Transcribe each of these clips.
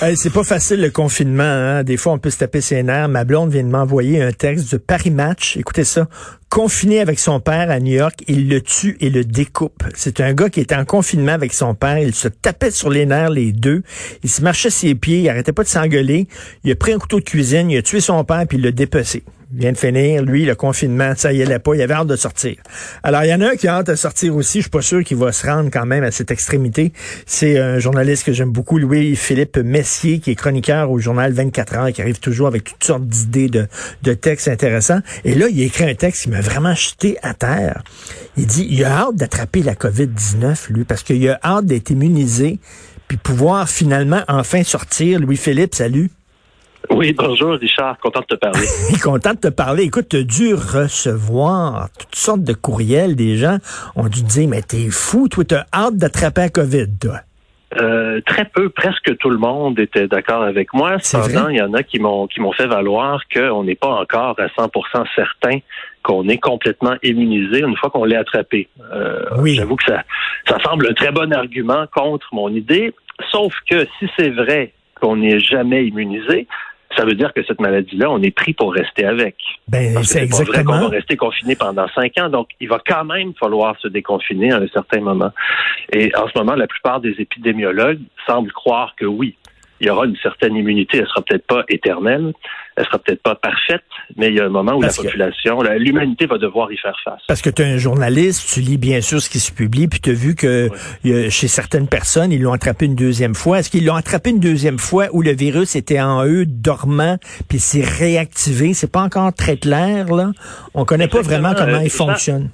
Hey, c'est pas facile le confinement. Hein? Des fois, on peut se taper ses nerfs. Ma blonde vient de m'envoyer un texte de Paris Match. Écoutez ça. Confiné avec son père à New York, il le tue et le découpe. C'est un gars qui était en confinement avec son père. Il se tapait sur les nerfs les deux. Il se marchait ses pieds. Il arrêtait pas de s'engueuler. Il a pris un couteau de cuisine. Il a tué son père puis il l'a dépecé. Il vient de finir, lui, le confinement, ça y allait pas, il avait hâte de sortir. Alors, il y en a un qui a hâte de sortir aussi, je suis pas sûr qu'il va se rendre quand même à cette extrémité. C'est un journaliste que j'aime beaucoup, Louis-Philippe Messier, qui est chroniqueur au journal 24 heures, qui arrive toujours avec toutes sortes d'idées de, de textes intéressants. Et là, il écrit un texte qui m'a vraiment jeté à terre. Il dit, il a hâte d'attraper la COVID-19, lui, parce qu'il a hâte d'être immunisé, puis pouvoir finalement enfin sortir. Louis-Philippe, salut. Oui, bonjour Richard, content de te parler. content de te parler. Écoute, tu as dû recevoir toutes sortes de courriels des gens. ont dû te dire, mais t'es fou, toi, t'as hâte d'attraper la COVID, toi. Euh, très peu, presque tout le monde était d'accord avec moi. Cependant, il y en a qui m'ont qui m'ont fait valoir qu'on n'est pas encore à 100% certain qu'on est complètement immunisé une fois qu'on l'est attrapé. Euh, oui. J'avoue que ça, ça semble un très bon argument contre mon idée. Sauf que si c'est vrai qu'on n'est jamais immunisé, ça veut dire que cette maladie-là, on est pris pour rester avec. Ben, c'est exactement. Pas vrai qu'on va rester confiné pendant cinq ans. Donc, il va quand même falloir se déconfiner à un certain moment. Et en ce moment, la plupart des épidémiologues semblent croire que oui, il y aura une certaine immunité. Elle sera peut-être pas éternelle, elle sera peut-être pas parfaite, mais il y a un moment où la population, l'humanité va devoir y faire face. Parce que tu es un journaliste, tu lis bien sûr ce qui se publie, puis tu as vu que chez certaines personnes, ils l'ont attrapé une deuxième fois. Est-ce qu'ils l'ont attrapé une deuxième fois où le virus était en eux, dormant, puis s'est réactivé? C'est pas encore très clair, là. On connaît pas vraiment comment il fonctionne.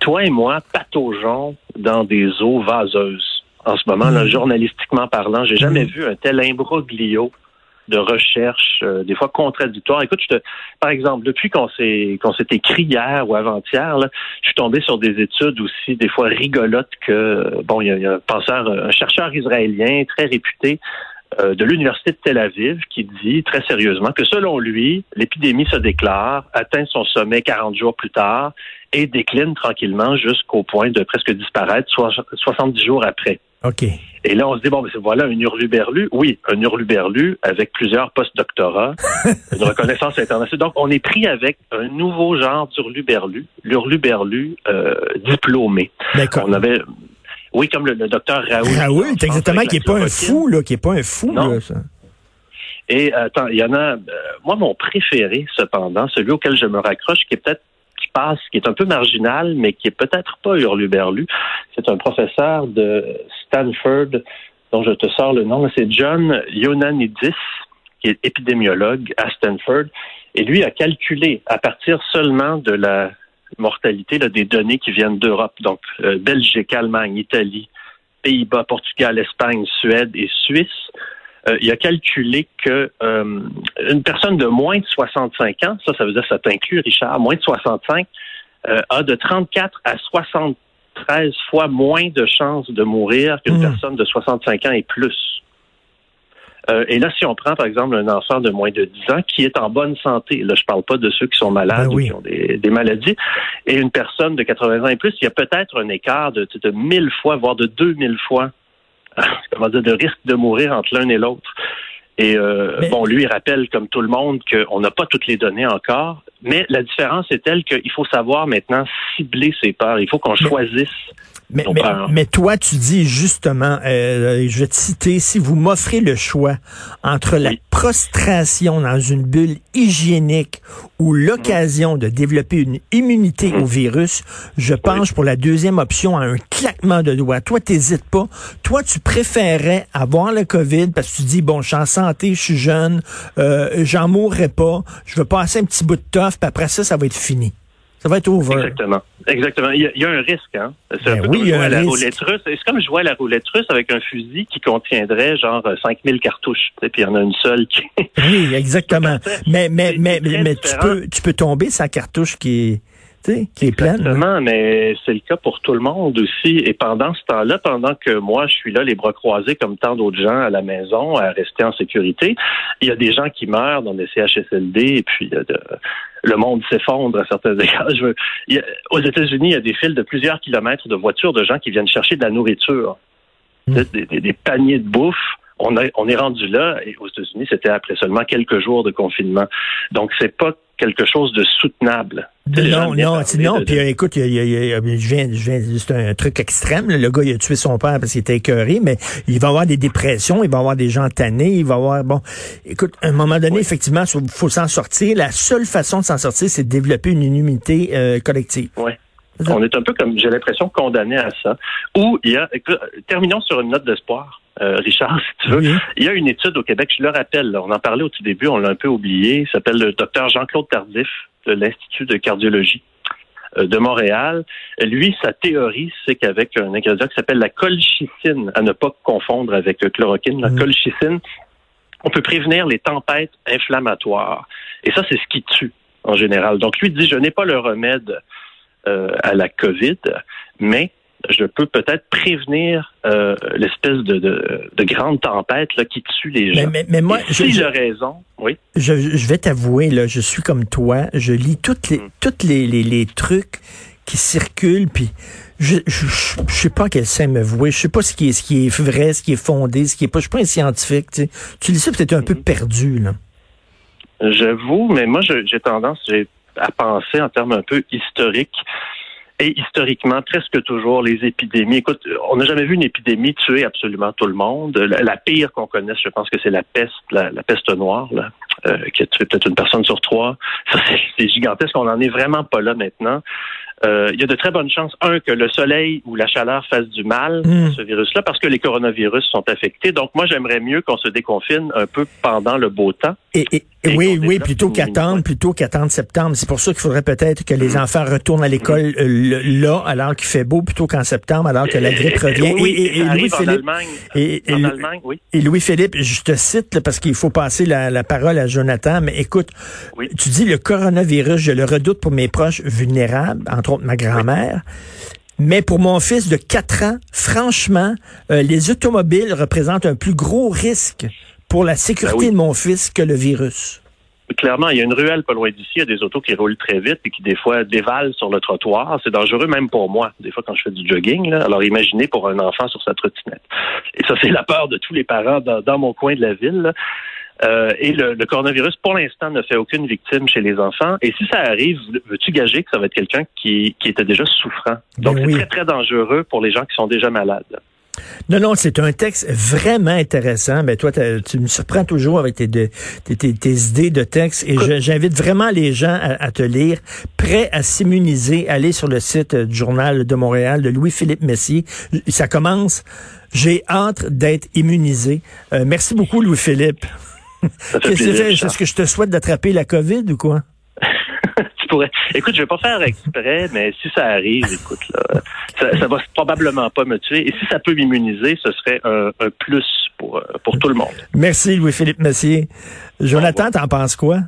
Toi et moi, pataugeons dans des eaux vaseuses en ce moment, là, hmm. journalistiquement parlant. J'ai jamais hmm. vu un tel imbroglio de recherche, euh, des fois contradictoire. Écoute, je te, par exemple, depuis qu'on s'est qu'on s'est écrit hier ou avant-hier, je suis tombé sur des études aussi des fois rigolotes que bon, il y, a un penseur, un chercheur israélien très réputé euh, de l'université de Tel Aviv qui dit très sérieusement que selon lui, l'épidémie se déclare, atteint son sommet 40 jours plus tard et décline tranquillement jusqu'au point de presque disparaître 70 jours après. OK. Et là, on se dit, bon, mais voilà un hurluberlu. Oui, un hurluberlu avec plusieurs post-doctorats, une reconnaissance internationale. Donc, on est pris avec un nouveau genre d'hurluberlu, l'hurluberlu euh, diplômé. D'accord. On avait... Oui, comme le, docteur Raoul. Raoul, exactement, qui n'est pas un fou, là, qui n'est pas un fou, là, ça. Et attends, il y en a. Euh, moi, mon préféré, cependant, celui auquel je me raccroche, qui est peut-être qui est un peu marginal, mais qui est peut-être pas hurluberlu. C'est un professeur de Stanford, dont je te sors le nom, c'est John Ioannidis, qui est épidémiologue à Stanford, et lui a calculé à partir seulement de la mortalité là, des données qui viennent d'Europe, donc euh, Belgique, Allemagne, Italie, Pays-Bas, Portugal, Espagne, Suède et Suisse, euh, il a calculé que euh, une personne de moins de 65 ans, ça, ça veut dire ça t'inclut, Richard, moins de 65, euh, a de 34 à 73 fois moins de chances de mourir qu'une mmh. personne de 65 ans et plus. et là, si on prend, par exemple, un enfant de moins de 10 ans qui est en bonne santé, là, je parle pas de ceux qui sont malades ben ou qui ont des, des, maladies, et une personne de 80 ans et plus, il y a peut-être un écart de, de 1000 fois, voire de 2000 fois comment dire, de risque de mourir entre l'un et l'autre. Et euh, bon, lui, il rappelle, comme tout le monde, qu'on n'a pas toutes les données encore, mais la différence est telle qu'il faut savoir maintenant cibler ses peurs. Il faut qu'on choisisse mais, mais, toi, tu dis justement, euh, je vais te citer, si vous m'offrez le choix entre la prostration dans une bulle hygiénique ou l'occasion de développer une immunité au virus, je penche pour la deuxième option à un claquement de doigts. Toi, t'hésites pas. Toi, tu préférerais avoir le COVID parce que tu dis, bon, je suis en santé, je suis jeune, euh, j'en mourrai pas, je veux passer un petit bout de toffe, puis après ça, ça va être fini. Ça va être over. Exactement. Exactement. Il y a, un risque, hein. C'est un Ben peu oui, comme il y a jouer à un la risque. roulette russe. C'est comme jouer à la roulette russe avec un fusil qui contiendrait genre 5000 cartouches. tu sais, Puis il y en a une seule qui. Oui, exactement. Mais, mais, mais, mais tu peux, tu peux tomber sa cartouche qui est, qui est pleine. Exactement, mais c'est le cas pour tout le monde aussi. Et pendant ce temps-là, pendant que moi, je suis là, les bras croisés comme tant d'autres gens à la maison, à rester en sécurité, il y a des gens qui meurent dans des CHSLD et puis euh, le monde s'effondre à certains égards. Je veux- il y a- aux États-Unis, il y a des files de plusieurs kilomètres de voitures de gens qui viennent chercher de la nourriture, Mm. des, des- des paniers de bouffe. On, a- on est rendu là, et aux États-Unis, c'était après seulement quelques jours de confinement. Donc, c'est pas quelque chose de soutenable. Non, non, non. de- Puis euh, écoute, il y a- il il je viens, je viens, c'est un truc extrême. là. Le gars, il a tué son père parce qu'il était écœuré, mais il va avoir des dépressions, il va avoir des gens tannés, il va avoir bon. Écoute, à un moment donné, effectivement, il faut s'en sortir. La seule façon de s'en sortir, c'est de développer une immunité euh, collective. Ouais. On est un peu comme, j'ai l'impression, condamné à ça. Ou il y a, terminons sur une note d'espoir, euh, Richard, si tu veux. Oui. Il y a une étude au Québec, je le rappelle, là, on en parlait au tout début, on l'a un peu oublié, il s'appelle le docteur Jean-Claude Tardif de l'Institut de cardiologie euh, de Montréal. Lui, sa théorie, c'est qu'avec un ingrédient qui s'appelle la colchicine, à ne pas confondre avec le chloroquine, la Mm. colchicine, on peut prévenir les tempêtes inflammatoires. Et ça, c'est ce qui tue en général. Donc, lui dit, je n'ai pas le remède euh, à la COVID, mais je peux peut-être prévenir euh, l'espèce de, de, de grande tempête là, qui tue les Mais, gens. mais, mais moi, je, S'il je, a raison, oui. je, je vais t'avouer, là, je suis comme toi. Je lis toutes les, Mm. toutes les, les, les trucs qui circulent, puis je, je, je, je sais pas quel sein me vouer. Je sais pas ce qui est, ce qui est vrai, ce qui est fondé, ce qui est pas. Je suis pas un scientifique. Tu, sais. tu lis ça, peut-être un peu Mhm. perdu, là. J'avoue, mais moi, j'ai tendance j'ai, à penser en termes un peu historiques. Et historiquement, presque toujours, les épidémies. Écoute, on n'a jamais vu une épidémie tuer absolument tout le monde. La, la pire qu'on connaisse, je pense que c'est la peste, la, la peste noire, là, euh, qui a tué peut-être une personne sur trois. C'est, gigantesque. On n'en est vraiment pas là maintenant. Euh, il y a de très bonnes chances, un, que le soleil ou la chaleur fasse du mal à ce virus-là, parce que les coronavirus sont affectés. Donc, moi, j'aimerais mieux qu'on se déconfine un peu pendant le beau temps. Et, et- Et oui, oui, plutôt qu'attendre, plutôt qu'attendre septembre. C'est pour ça qu'il faudrait peut-être que Mm. les enfants retournent à l'école euh, là, alors qu'il fait beau, plutôt qu'en septembre, alors que la grippe revient. Oui, et, Louis-Philippe, et- oui. Louis-Philippe, je te cite là, parce qu'il faut passer la, la parole à Jonathan, mais écoute, Oui. tu dis le coronavirus, je le redoute pour mes proches vulnérables, entre autres ma grand-mère. Mais pour mon fils de 4 ans, franchement, euh, les automobiles représentent un plus gros risque pour la sécurité Ben oui. de mon fils que le virus. Clairement, il y a une ruelle pas loin d'ici, il y a des autos qui roulent très vite et qui des fois dévalent sur le trottoir. C'est dangereux même pour moi, des fois quand je fais du jogging. Là. Alors imaginez pour un enfant sur sa trottinette. Et ça, c'est la peur de tous les parents dans, dans mon coin de la ville. là. Euh, et le, le coronavirus, pour l'instant, ne fait aucune victime chez les enfants. Et si ça arrive, veux-tu gager que ça va être quelqu'un qui, qui était déjà souffrant? Donc, Ben c'est oui. très, très dangereux pour les gens qui sont déjà malades. Non, non, c'est un texte vraiment intéressant. Mais toi, t'as- tu me surprends toujours avec tes, de- tes, tes- tes idées de texte. Et je- j'invite vraiment les gens à, à te lire. Prêt à s'immuniser, allez sur le site euh, du Journal de Montréal de Louis-Philippe Messier. Ça commence. J'ai hâte d'être immunisé. Euh, merci beaucoup, Louis-Philippe. C'est? Richard. Est-ce que je te souhaite d'attraper la COVID ou quoi? Écoute, je vais pas faire exprès, mais si ça arrive, écoute, là, ça, ça va probablement pas me tuer. Et si ça peut m'immuniser, ce serait un, un plus pour, euh, pour tout le monde. Merci, Louis-Philippe Messier. Jonathan, t'en penses quoi?